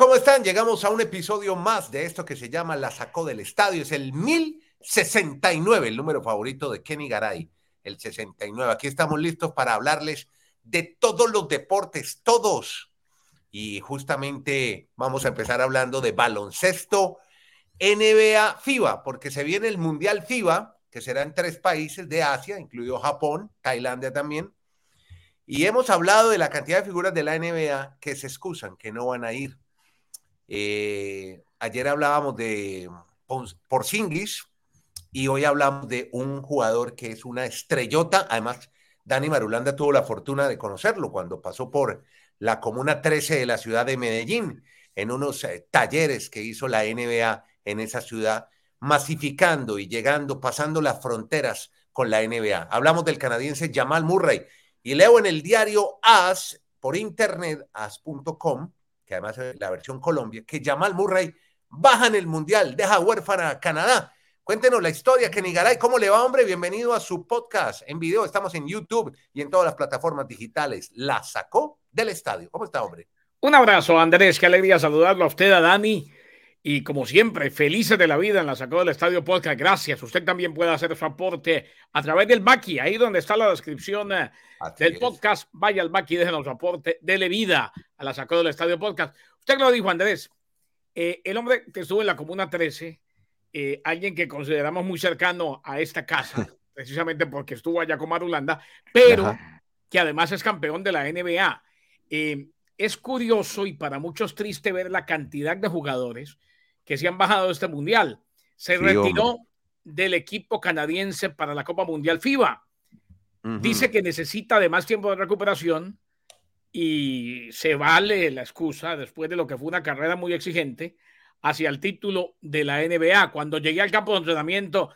¿cómo están? Llegamos a un episodio más de esto que se llama La Sacó del Estadio. Es el 1069, el número favorito de Kenny Garay, el 69. Aquí estamos listos para hablarles de todos los deportes, todos. Y justamente vamos a empezar hablando de baloncesto, NBA, FIBA, porque se viene el Mundial FIBA, que será en tres países de Asia, incluido Japón, Tailandia también. Y hemos hablado de la cantidad de figuras de la NBA que se excusan, que no van a ir. Eh, ayer hablábamos de Porzingis y hoy hablamos de un jugador que es una estrellota. Además, Dani Marulanda tuvo la fortuna de conocerlo cuando pasó por la Comuna 13 de la ciudad de Medellín en unos eh, talleres que hizo la NBA en esa ciudad, masificando y llegando, pasando las fronteras con la NBA. Hablamos del canadiense Jamal Murray y leo en el diario AS por internet, as.com, que además es la versión Colombia, que Jamal Murray baja en el Mundial, deja huérfana a Canadá. Cuéntenos la historia, Kenny Garay. ¿Cómo le va, hombre? Bienvenido a su podcast en video. Estamos en YouTube y en todas las plataformas digitales. La sacó del estadio. ¿Cómo está, hombre? Un abrazo, Andrés. Qué alegría saludarlo a usted, a Dani. Y como siempre, felices de la vida en la Sacó del Estadio Podcast. Gracias. Usted también puede hacer su aporte a través del Baki, ahí donde está la descripción eh, del podcast. Vaya al Baki, déjenos su aporte, dele vida a la Sacó del Estadio Podcast. Usted lo dijo, Andrés. Eh, el hombre que estuvo en la Comuna 13, eh, alguien que consideramos muy cercano a esta casa, precisamente porque estuvo allá con Marulanda, pero que además es campeón de la NBA. es curioso y para muchos triste ver la cantidad de jugadores que se han bajado de este mundial. Se retiró del equipo canadiense para la Copa Mundial FIBA. Dice que necesita de más tiempo de recuperación y se vale la excusa después de lo que fue una carrera muy exigente hacia el título de la NBA. Cuando llegué al campo de entrenamiento,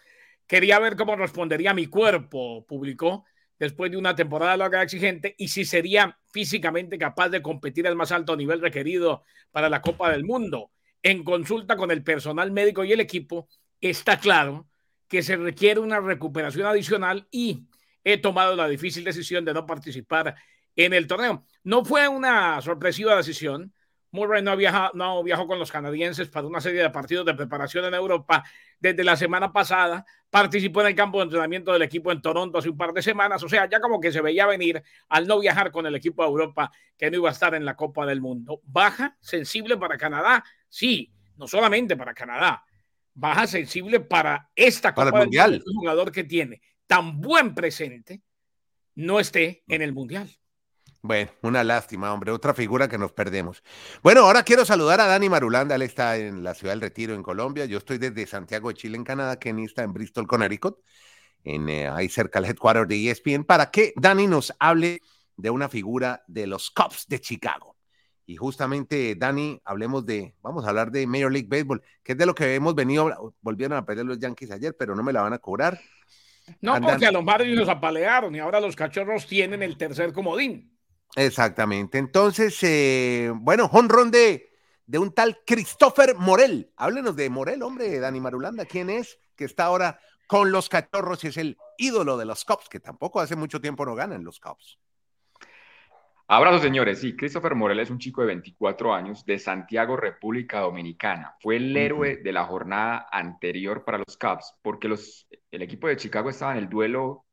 quería ver cómo respondería mi cuerpo, publicó, después de una temporada larga exigente y si sería físicamente capaz de competir al más alto nivel requerido para la Copa del Mundo en consulta con el personal médico y el equipo, está claro que se requiere una recuperación adicional y he tomado la difícil decisión de no participar en el torneo. No fue una sorpresiva decisión. Murray no, viaja, no viajó con los canadienses para una serie de partidos de preparación en Europa desde la semana pasada. Participó en el campo de entrenamiento del equipo en Toronto hace un par de semanas. O sea, ya como que se veía venir al no viajar con el equipo de Europa que no iba a estar en la Copa del Mundo. Baja, sensible para Canadá, Sí, no solamente para Canadá, baja sensible para esta Copa para el Mundial. Un jugador que tiene tan buen presente no esté en el Mundial. Bueno, una lástima, hombre, otra figura que nos perdemos. Bueno, ahora quiero saludar a Dani Marulanda, él está en la ciudad del Retiro, en Colombia. Yo estoy desde Santiago de Chile, en Canadá, Kenny está en Bristol, Connecticut, en, eh, ahí cerca del headquarter de ESPN, para que Dani nos hable de una figura de los Cubs de Chicago. Y justamente, Dani, hablemos de, vamos a hablar de Major League Baseball, que es de lo que hemos venido, volvieron a perder los Yankees ayer, pero no me la van a cobrar. No, porque a los Marlins los apalearon y ahora los cachorros tienen el tercer comodín. Exactamente. Entonces, eh, bueno, honrón de, de un tal Christopher Morel. Háblenos de Morel, hombre, Dani Marulanda. ¿Quién es? Que está ahora con los cachorros y es el ídolo de los Cubs, que tampoco hace mucho tiempo no ganan los Cubs. Abrazos, señores. Sí, Christopher Morel es un chico de 24 años de Santiago, República Dominicana. Fue el héroe de la jornada anterior para los Cubs, porque los, el equipo de Chicago estaba en el duelo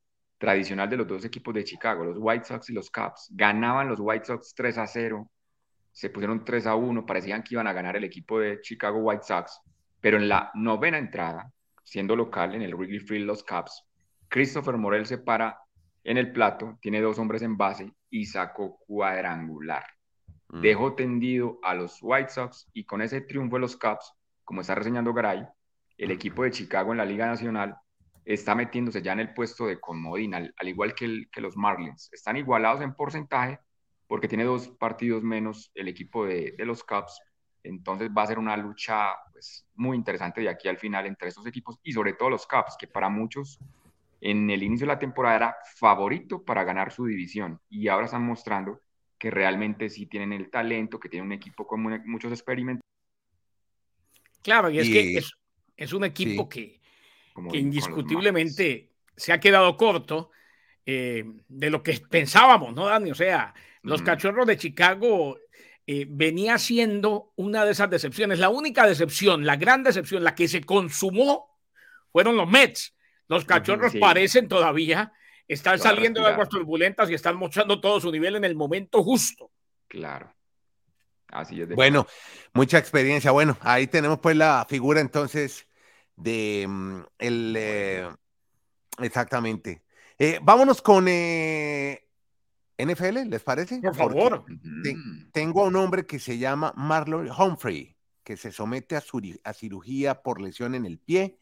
tradicional de los dos equipos de Chicago, los White Sox y los Cubs. Ganaban los White Sox 3 a 0, se pusieron 3 a 1, parecían que iban a ganar el equipo de Chicago White Sox, pero en la novena entrada, siendo local en el Wrigley Field los Cubs, Christopher Morel se para en el plato, tiene dos hombres en base y sacó cuadrangular. Mm. Dejó tendido a los White Sox y con ese triunfo de los Cubs, como está reseñando Garay, el equipo de Chicago en la Liga Nacional está metiéndose ya en el puesto de comodín, al, igual que, que, los Marlins. Están igualados en porcentaje porque tiene dos partidos menos el equipo de, de los Cubs. Entonces va a ser una lucha pues, muy interesante de aquí al final entre estos equipos y sobre todo los Cubs, que para muchos en el inicio de la temporada era favorito para ganar su división y ahora están mostrando que realmente sí tienen el talento, que tienen un equipo con muchos experimentos. Claro, y es que es, un equipo que, indiscutiblemente se ha quedado corto eh, de lo que pensábamos, ¿no, Dani? O sea, los cachorros de Chicago eh, venía siendo una de esas decepciones. La única decepción, la gran decepción, la que se consumó, fueron los Mets. Los cachorros parecen todavía estar saliendo de aguas turbulentas y están mostrando todo su nivel en el momento justo. Claro. Así es. bueno, mucha experiencia. Bueno, ahí tenemos pues la figura entonces de mm, el... Eh, exactamente. Eh, vámonos con eh, NFL, ¿les parece? Por favor. tengo un hombre que se llama Marlon Humphrey, que se somete a, a cirugía por lesión en el pie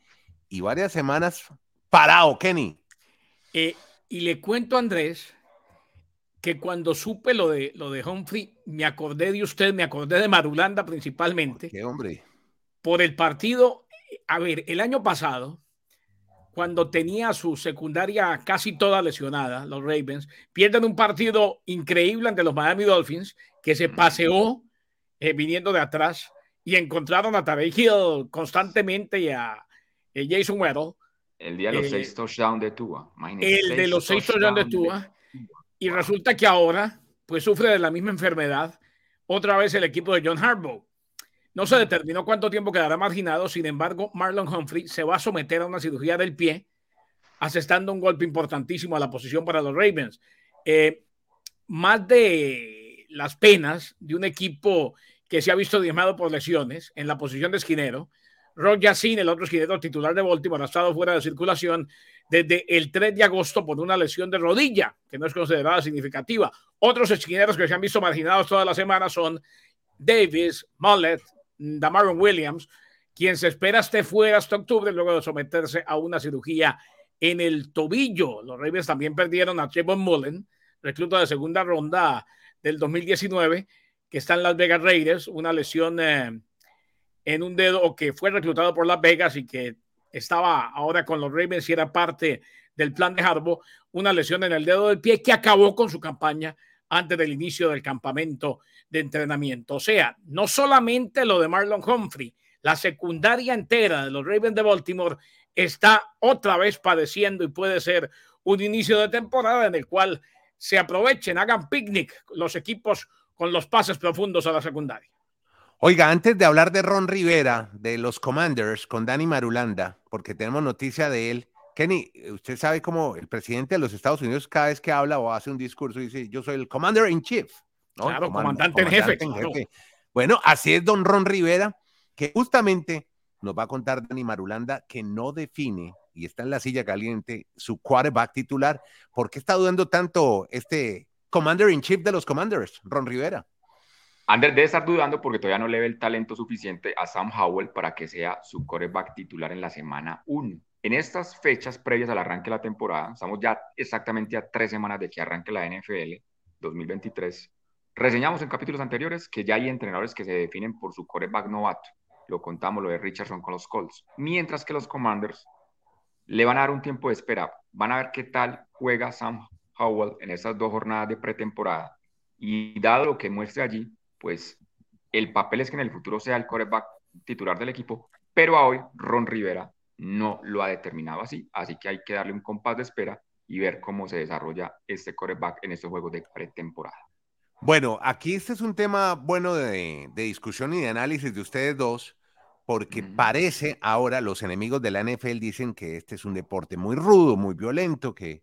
y varias semanas parado, Kenny. y le cuento a Andrés que cuando supe lo de, lo de Humphrey, me acordé de usted, me acordé de Marulanda principalmente. ¿Qué hombre? Por el partido, a ver, el año pasado, cuando tenía su secundaria casi toda lesionada, los Ravens, pierden un partido increíble ante los Miami Dolphins, que se paseó eh, viniendo de atrás y encontraron a Tarek Hill constantemente y a, eh, Jason Weddle. El día de los eh, seis touchdowns de Tua. el de los seis touchdowns de Tua. Y resulta que ahora, pues sufre de la misma enfermedad otra vez el equipo de John Harbaugh. No se determinó cuánto tiempo quedará marginado, sin embargo, Marlon Humphrey se va a someter a una cirugía del pie, asestando un golpe importantísimo a la posición para los Ravens. Eh, más de las penas de un equipo que se ha visto diezmado por lesiones en la posición de esquinero, Rock Yassin, el otro esquinero titular de Baltimore, ha estado fuera de circulación desde el 3 de agosto por una lesión de rodilla, que no es considerada significativa. Otros esquineros que se han visto marginados toda la semana son Davis, Mullet, Damaron Williams, quien se espera esté fuera hasta octubre luego de someterse a una cirugía en el tobillo. Los Ravens también perdieron a Trevor Mullen, recluta de segunda ronda del 2019, que está en Las Vegas Raiders, una lesión eh, en un dedo que fue reclutado por Las Vegas y que estaba ahora con los Ravens y era parte del plan de Harbaugh, una lesión en el dedo del pie que acabó con su campaña antes del inicio del campamento de entrenamiento. O sea, no solamente lo de Marlon Humphrey, la secundaria entera de los Ravens de Baltimore está otra vez padeciendo y puede ser un inicio de temporada en el cual se aprovechen, hagan picnic los equipos con los pases profundos a la secundaria. Oiga, antes de hablar de Ron Rivera, de los Commanders, con Dani Marulanda, porque tenemos noticia de él. Kenny, usted sabe cómo el presidente de los Estados Unidos cada vez que habla o hace un discurso dice, yo soy el Commander in Chief. Claro, comandante, en jefe. Bueno, así es don Ron Rivera, que justamente nos va a contar Dani Marulanda que no define y está en la silla caliente su quarterback titular. ¿Por qué está dudando tanto este Commander in Chief de los Commanders, Ron Rivera? Ander debe estar dudando porque todavía no le ve el talento suficiente a Sam Howell para que sea su coreback titular en la semana 1. En estas fechas previas al arranque de la temporada, estamos ya exactamente a tres semanas de que arranque la NFL 2023. Reseñamos en capítulos anteriores que ya hay entrenadores que se definen por su coreback novato. Lo contamos lo de Richardson con los Colts. Mientras que los Commanders le van a dar un tiempo de espera. Van a ver qué tal juega Sam Howell en estas dos jornadas de pretemporada. Y dado lo que muestre allí, pues el papel es que en el futuro sea el coreback titular del equipo, pero a hoy Ron Rivera no lo ha determinado así, así que hay que darle un compás de espera y ver cómo se desarrolla este coreback en estos juegos de pretemporada. Bueno, aquí este es un tema bueno de, discusión y de análisis de ustedes dos, porque parece ahora los enemigos de la NFL dicen que este es un deporte muy rudo, muy violento, que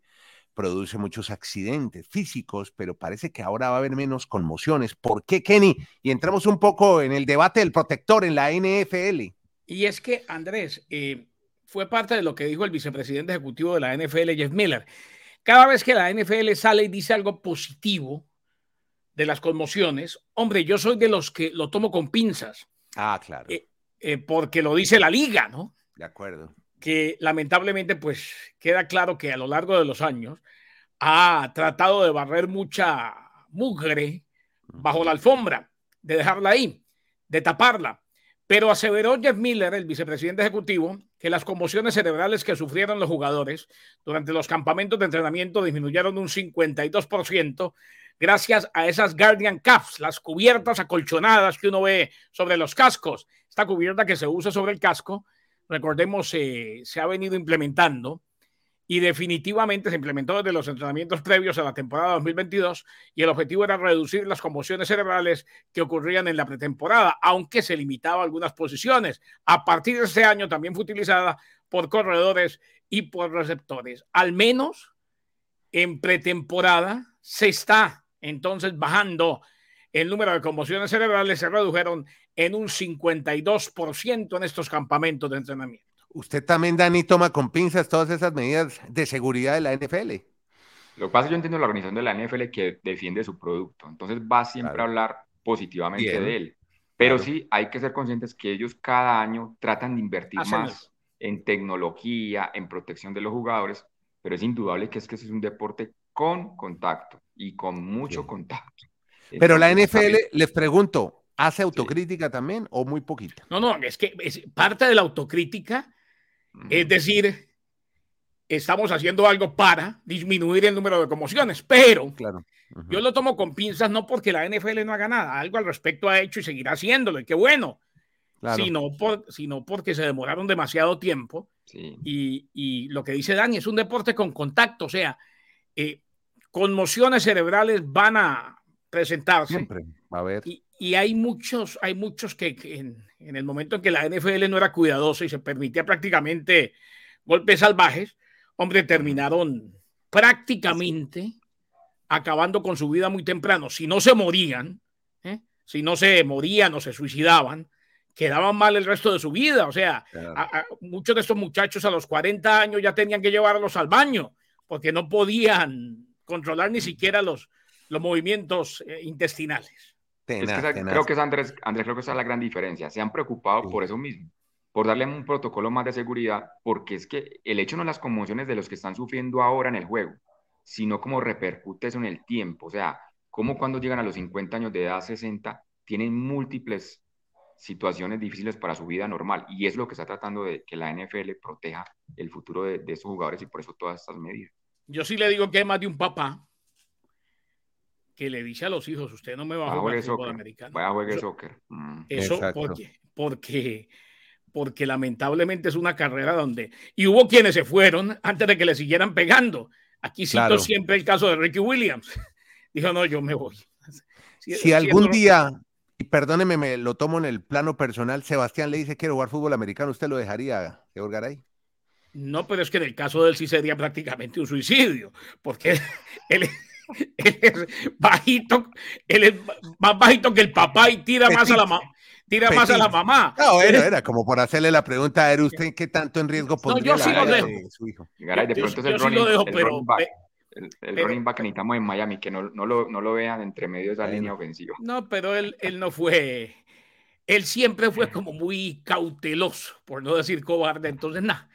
produce muchos accidentes físicos, pero parece que ahora va a haber menos conmociones. ¿Por qué, Kenny? Y entramos un poco en el debate del protector en la NFL. Y es que, Andrés, eh, fue parte de lo que dijo el vicepresidente ejecutivo de la NFL, Jeff Miller. Cada vez que la NFL sale y dice algo positivo de las conmociones, hombre, yo soy de los que lo tomo con pinzas. Ah, claro. Eh, eh, porque lo dice la liga, ¿no? De acuerdo que lamentablemente pues queda claro que a lo largo de los años ha tratado de barrer mucha mugre bajo la alfombra, de dejarla ahí, de taparla. Pero aseveró Jeff Miller, el vicepresidente ejecutivo, que las conmociones cerebrales que sufrieron los jugadores durante los campamentos de entrenamiento disminuyeron un 52% gracias a esas Guardian Cuffs, las cubiertas acolchonadas que uno ve sobre los cascos. Esta cubierta que se usa sobre el casco recordemos, se ha venido implementando y definitivamente se implementó desde los entrenamientos previos a la temporada 2022 y el objetivo era reducir las conmociones cerebrales que ocurrían en la pretemporada, aunque se limitaba a algunas posiciones. A partir de ese año también fue utilizada por corredores y por receptores. Al menos en pretemporada se está entonces bajando el número de conmociones cerebrales, se redujeron en un 52% en estos campamentos de entrenamiento. Usted también, Dani, toma con pinzas todas esas medidas de seguridad de la NFL. Lo que pasa es que yo entiendo la organización de la NFL que defiende su producto, entonces va siempre a hablar positivamente de él. Pero sí hay que ser conscientes que ellos cada año tratan de invertir más en tecnología, en protección de los jugadores, pero es indudable que es que ese es un deporte con contacto y con mucho contacto. Pero la NFL, les pregunto, ¿hace autocrítica también o muy poquita? No, no, es que es parte de la autocrítica es decir, estamos haciendo algo para disminuir el número de conmociones, pero claro. yo lo tomo con pinzas no porque la NFL no haga nada, algo al respecto ha hecho y seguirá haciéndolo, y qué bueno, sino, por, sino porque se demoraron demasiado tiempo. Y, y, lo que dice Dani es un deporte con contacto, o sea, eh, conmociones cerebrales van a presentarse. Siempre, a ver. Y, y hay muchos, hay muchos que, en, en, el momento en que la NFL no era cuidadosa y se permitía prácticamente golpes salvajes, hombre, terminaron prácticamente acabando con su vida muy temprano. Si no se morían, ¿eh? si no se morían o se suicidaban, quedaban mal el resto de su vida. O sea, a, a, muchos de estos muchachos a los 40 años ya tenían que llevarlos al baño porque no podían controlar ni siquiera los, los movimientos eh, intestinales creo que es Andrés, Andrés, creo que esa es la gran diferencia. Se han preocupado por eso mismo, por darle un protocolo más de seguridad, porque es que el hecho no es las conmociones de los que están sufriendo ahora en el juego, sino cómo repercute eso en el tiempo. O sea, cómo cuando llegan a los 50 años de edad, 60, tienen múltiples situaciones difíciles para su vida normal. Y es lo que está tratando de que la NFL proteja el futuro de, de esos jugadores y por eso todas estas medidas. Yo sí le digo que hay más de un papá que le dice a los hijos, usted no me va a jugar fútbol americano. Vaya a jugar soccer. Mm. Eso porque, porque, porque lamentablemente es una carrera donde... Y hubo quienes se fueron antes de que le siguieran pegando. Aquí cito siempre el caso de Ricky Williams. Dijo, no, yo me voy. Si, si algún día, y perdóneme, me lo tomo en el plano personal, Sebastián le dice quiero jugar fútbol americano, ¿usted lo dejaría, Garay? No, pero es que en el caso de él sí sería prácticamente un suicidio, porque él, él es bajito, él es más bajito que el papá y tira más a la mamá. Tira más a la mamá. No, era, era como por hacerle la pregunta, ¿era usted qué tanto en riesgo pondría no, yo sí lo dejo. De su hijo? Garay, de pronto yo, es el, running, sí dejo, el pero, running back, el, el pero, running back que necesitamos en Miami, que no, no, lo, no lo vean entre medio de esa línea ofensiva. No, pero él, él no fue, él siempre fue como muy cauteloso, por no decir cobarde, entonces nada,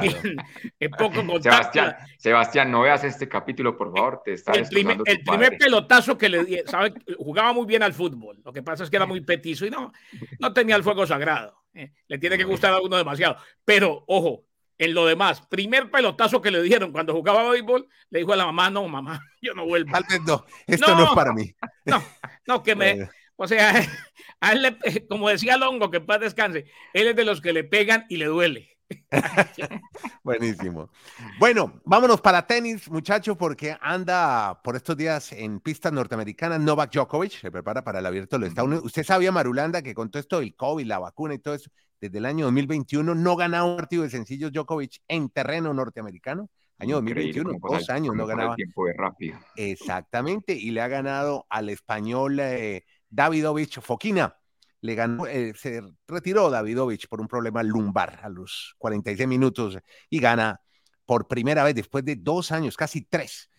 bien es poco contacto. Sebastián, Sebastián, no veas este capítulo, por favor, te está El primer, el primer pelotazo que le di, ¿sabe? jugaba muy bien al fútbol, lo que pasa es que era muy petizo y no, no tenía el fuego sagrado, eh, le tiene que gustar a uno demasiado, pero ojo, en lo demás, primer pelotazo que le dieron cuando jugaba béisbol, le dijo a la mamá, no, mamá, yo no vuelvo. Tal vez no, esto no, no es para mí. No, no, que me... O sea, a él le, como decía Longo, que paz descanse, él es de los que le pegan y le duele. Buenísimo. Bueno, vámonos para tenis, muchachos, porque anda por estos días en pistas norteamericanas Novak Djokovic, se prepara para el abierto de los Estados Unidos. Usted sabía, Marulanda, que con todo esto del COVID, la vacuna y todo eso, desde el año 2021 no ganaba un partido de sencillos Djokovic en terreno norteamericano. Año 2021, dos años no ganaba. tiempo de rápido. Exactamente, y le ha ganado al español eh, Davidovich Fokina. Le ganó, eh, se retiró Davidovich por un problema lumbar a los 46 minutos y gana por primera vez después de dos años, casi tres,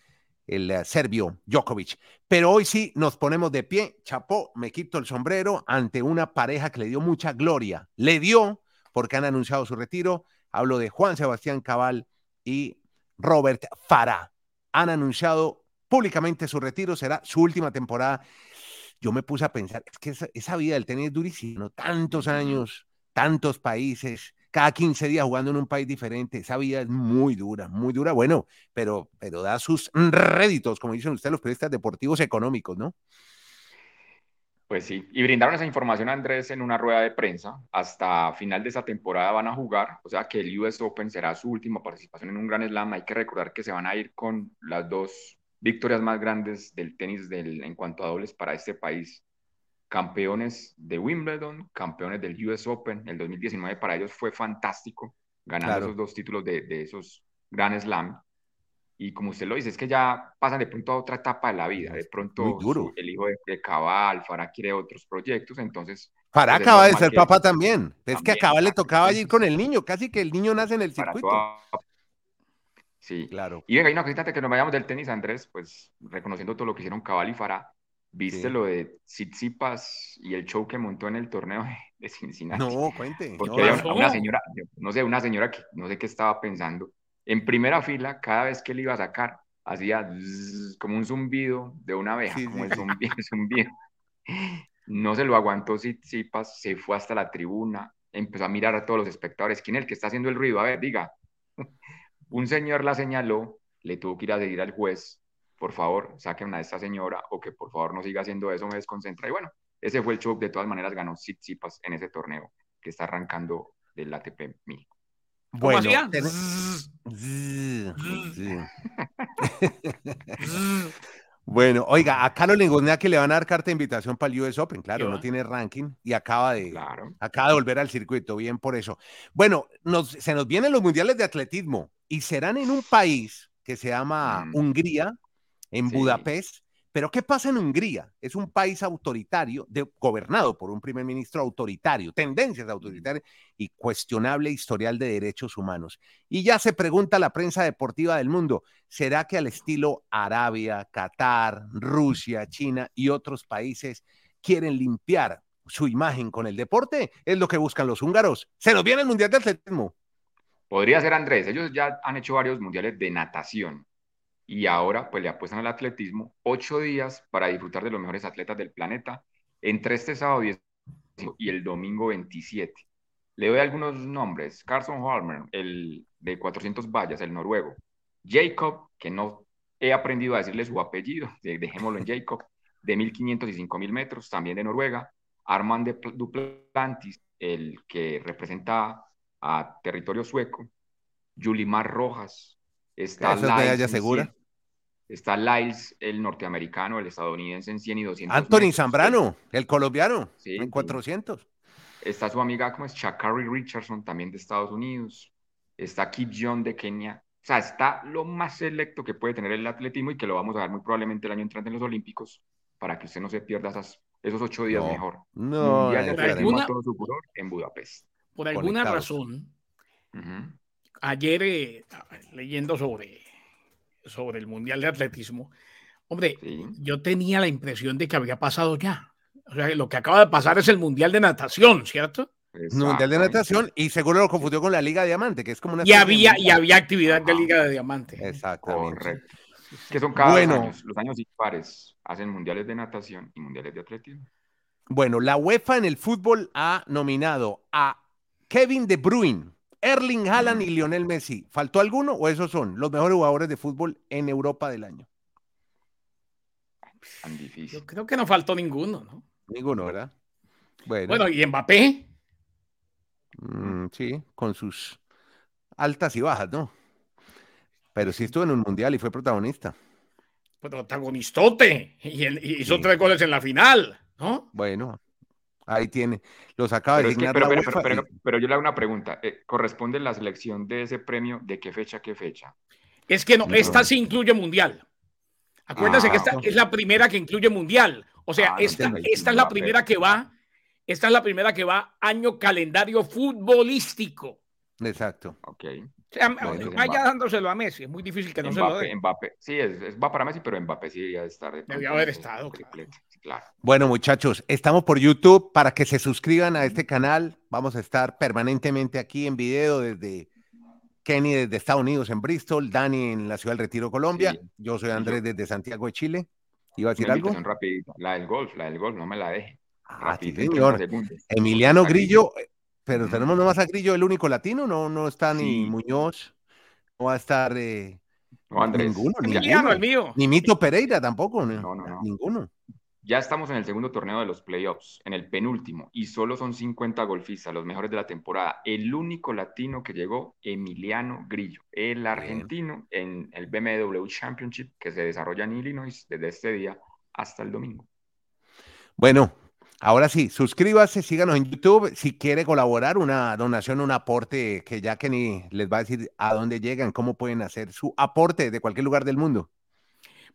el uh, serbio Djokovic. Pero hoy sí nos ponemos de pie, chapó, me quito el sombrero ante una pareja que le dio mucha gloria. Le dio porque han anunciado su retiro. Hablo de Juan Sebastián Cabal y Robert Farah. Han anunciado públicamente su retiro, será su última temporada yo me puse a pensar, es que esa, esa vida del tenis es durísima, tantos años, tantos países, cada 15 días jugando en un país diferente, esa vida es muy dura, muy dura, bueno, pero, pero da sus réditos, como dicen ustedes los periodistas deportivos económicos, ¿no? Pues sí, y brindaron esa información a Andrés en una rueda de prensa. Hasta final de esa temporada van a jugar, o sea que el US Open será su última participación en un Gran Slam. Hay que recordar que se van a ir con las dos victorias más grandes del tenis del, en cuanto a dobles para este país. Campeones de Wimbledon, campeones del US Open. El 2019 para ellos fue fantástico, ganando esos dos títulos de, de esos Gran Slam. Y como usted lo dice, es que ya pasan de pronto a otra etapa de la vida. De pronto el hijo de, Cabal, Farah quiere otros proyectos, entonces... Farah pues, acaba de ser papá también. Es que a Cabal le tocaba ir con el niño, casi que el niño nace en el circuito. Sí, claro. Y venga, y una cosita que nos vayamos del tenis, Andrés, pues reconociendo todo lo que hicieron Cabal y Farah, ¿viste lo de Tsitsipas y el show que montó en el torneo de Cincinnati? No, cuente. Porque una señora, no sé, una señora que no sé qué estaba pensando, en primera fila, cada vez que él iba a sacar, hacía como un zumbido de una abeja, como el zumbido, No se lo aguantó Tsitsipas, se fue hasta la tribuna, empezó a mirar a todos los espectadores. ¿Quién es el que está haciendo el ruido? A ver, diga. Un señor la señaló, le tuvo que ir a decir al juez, por favor, saquen a esta señora o que por favor no siga haciendo eso, me desconcentra. Y bueno, ese fue el show. De todas maneras, ganó Tsitsipas en ese torneo que está arrancando del ATP 1000. Bueno, bueno, oiga, a Carlos que le van a dar carta de invitación para el US Open, claro, no tiene ranking y acaba de, acaba de volver al circuito, bien por eso. Bueno, se nos vienen los mundiales de atletismo y serán en un país que se llama mm. Hungría, en Budapest, pero ¿qué pasa en Hungría? Es un país autoritario, gobernado por un primer ministro autoritario, tendencias autoritarias y cuestionable historial de derechos humanos. Y ya se pregunta la prensa deportiva del mundo, ¿será que al estilo Arabia, Qatar, Rusia, China y otros países quieren limpiar su imagen con el deporte? Es lo que buscan los húngaros. Se nos viene el Mundial de Atletismo. Podría ser Andrés, ellos ya han hecho varios mundiales de natación y ahora pues le apuestan al atletismo ocho días para disfrutar de los mejores atletas del planeta entre este sábado y el domingo 27. Le doy algunos nombres. Carson Holmer, el de 400 vallas, el noruego. Jacob, que no he aprendido a decirle su apellido, dejémoslo en Jacob, de 1500 y 5000 metros, también de Noruega. Armand Duplantis, el que representa a territorio sueco. Yulimar Rojas, Está Lyles, segura? está Lyles, el norteamericano, el estadounidense en 100 y 200. Anthony Zambrano, el colombiano, en 400. Está su amiga como es Chakari Richardson, también de Estados Unidos. Está Kip John de Kenia. O sea, está lo más selecto que puede tener el atletismo y que lo vamos a ver muy probablemente el año entrante en los Olímpicos para que usted no se pierda esos ocho días mejor. No, no, alguna, todo su en Budapest. Por alguna razón, ayer eh, leyendo sobre, sobre el Mundial de Atletismo, hombre, yo tenía la impresión de que había pasado ya. O sea, lo que acaba de pasar es el Mundial de Natación, ¿cierto? Mundial de Natación y seguro lo confundió con la Liga de Diamante, que es como una... Y había, y había actividad de Liga de Diamante. Exactamente. Que son cada bueno, años, los años impares hacen mundiales de natación y mundiales de atletismo. Bueno, la UEFA en el fútbol ha nominado a Kevin De Bruyne Erling Haaland y Lionel Messi. ¿Faltó alguno o esos son los mejores jugadores de fútbol en Europa del año? Tan difícil. Yo creo que no faltó ninguno, ¿no? Ninguno, ¿verdad? Bueno, ¿y Mbappé? Mm, sí, con sus altas y bajas, ¿no? Pero sí estuvo en un mundial y fue protagonista. Protagonistote. Y, hizo tres goles en la final, ¿no? Bueno, Ahí tiene. Los acaba de pero, pero, yo le hago una pregunta. Eh, ¿Corresponde la selección de ese premio de qué fecha qué fecha? Es que no, esta sí incluye mundial. Acuérdense que esta ah. es la primera que incluye mundial. O sea, ah, esta, esta es la primera que va, esta es la primera que va año calendario futbolístico. Exacto. Ok. vaya dándoselo a Messi, es muy difícil que no se lo dé. Mbappé, sí, es, va para Messi, pero Mbappé sí debería estar. Debía haber estado. Claro. Bueno, muchachos, estamos por YouTube para que se suscriban a este canal. Vamos a estar permanentemente aquí en video desde Kenny desde Estados Unidos en Bristol, Dani en la ciudad del Retiro, Colombia. Yo soy Andrés desde Santiago de Chile. ¿Iba a decir algo? La del golf, la del golf, no me la deje. Ah, señor. Emiliano Grillo, pero tenemos nomás a Grillo, el único latino, no, no está ni Muñoz, no va a estar eh, no, Andrés. ninguno, ninguno. el mío. Ni Mito Pereira tampoco, no, no, no. ninguno. Ya estamos en el segundo torneo de los playoffs, en el penúltimo, y solo son 50 golfistas, los mejores de la temporada. El único latino que llegó, Emiliano Grillo, el argentino en el BMW Championship que se desarrolla en Illinois desde este día hasta el domingo. Bueno, ahora sí, suscríbase, síganos en YouTube. Si quiere colaborar, una donación, un aporte que ya Kenny les va a decir a dónde llegan, cómo pueden hacer su aporte de cualquier lugar del mundo.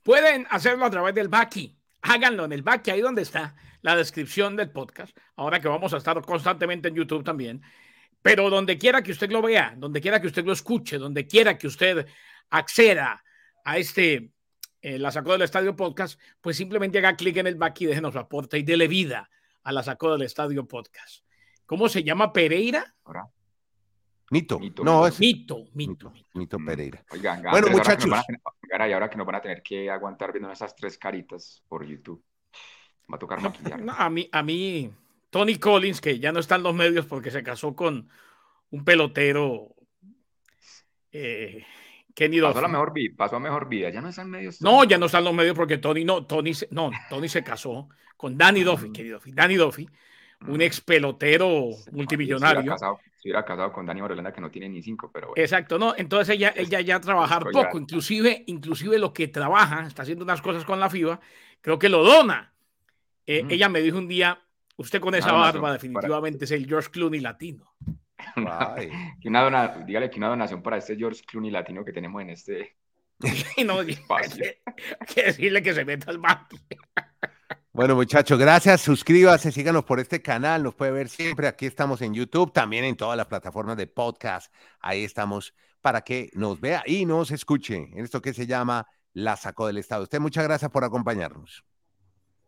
Pueden hacerlo a través del Baki háganlo en el back, ahí donde está la descripción del podcast, ahora que vamos a estar constantemente en YouTube también, pero donde quiera que usted lo vea, donde quiera que usted lo escuche, donde quiera que usted acceda a este, eh, la sacó del estadio podcast, pues simplemente haga clic en el back y déjenos su aporte y dele vida a la sacó del estadio podcast. ¿Cómo se llama Pereira? Mito. No, es Mito, Mito. Mito, mm. Pereira. Oigan, bueno, muchachos. Y ahora que nos van a tener que aguantar viendo esas tres caritas por YouTube. Va a tocar maquillar. a mí, a mí, Tony Collins, que ya no está en los medios porque se casó con un pelotero. Eh, Kenny pasó, a la mejor vida, pasó a mejor vida, ya no está en medios. No, ya no está en los medios porque Tony no, Tony se, no, Tony se casó con Danny Duffy, mm. querido Danny Duffy, un ex pelotero multimillonario. Si hubiera casado con Dani Morelanda que no tiene ni cinco, pero Exacto, no, entonces ella, ella ya trabajar poco, inclusive, inclusive lo que trabaja, está haciendo unas cosas con la FIBA, creo que lo dona. Eh, ella me dijo un día, usted con esa barba definitivamente es el George Clooney latino. que una dígale que una donación para este George Clooney latino que tenemos en este no, espacio. Hay que decirle que se meta al banco. Bueno, muchachos, gracias. Suscríbase, síganos por este canal. Nos puede ver siempre. Aquí estamos en YouTube, también en todas las plataformas de podcast. Ahí estamos para que nos vea y nos escuche en esto que se llama La Sacó del Estado. Usted, muchas gracias por acompañarnos.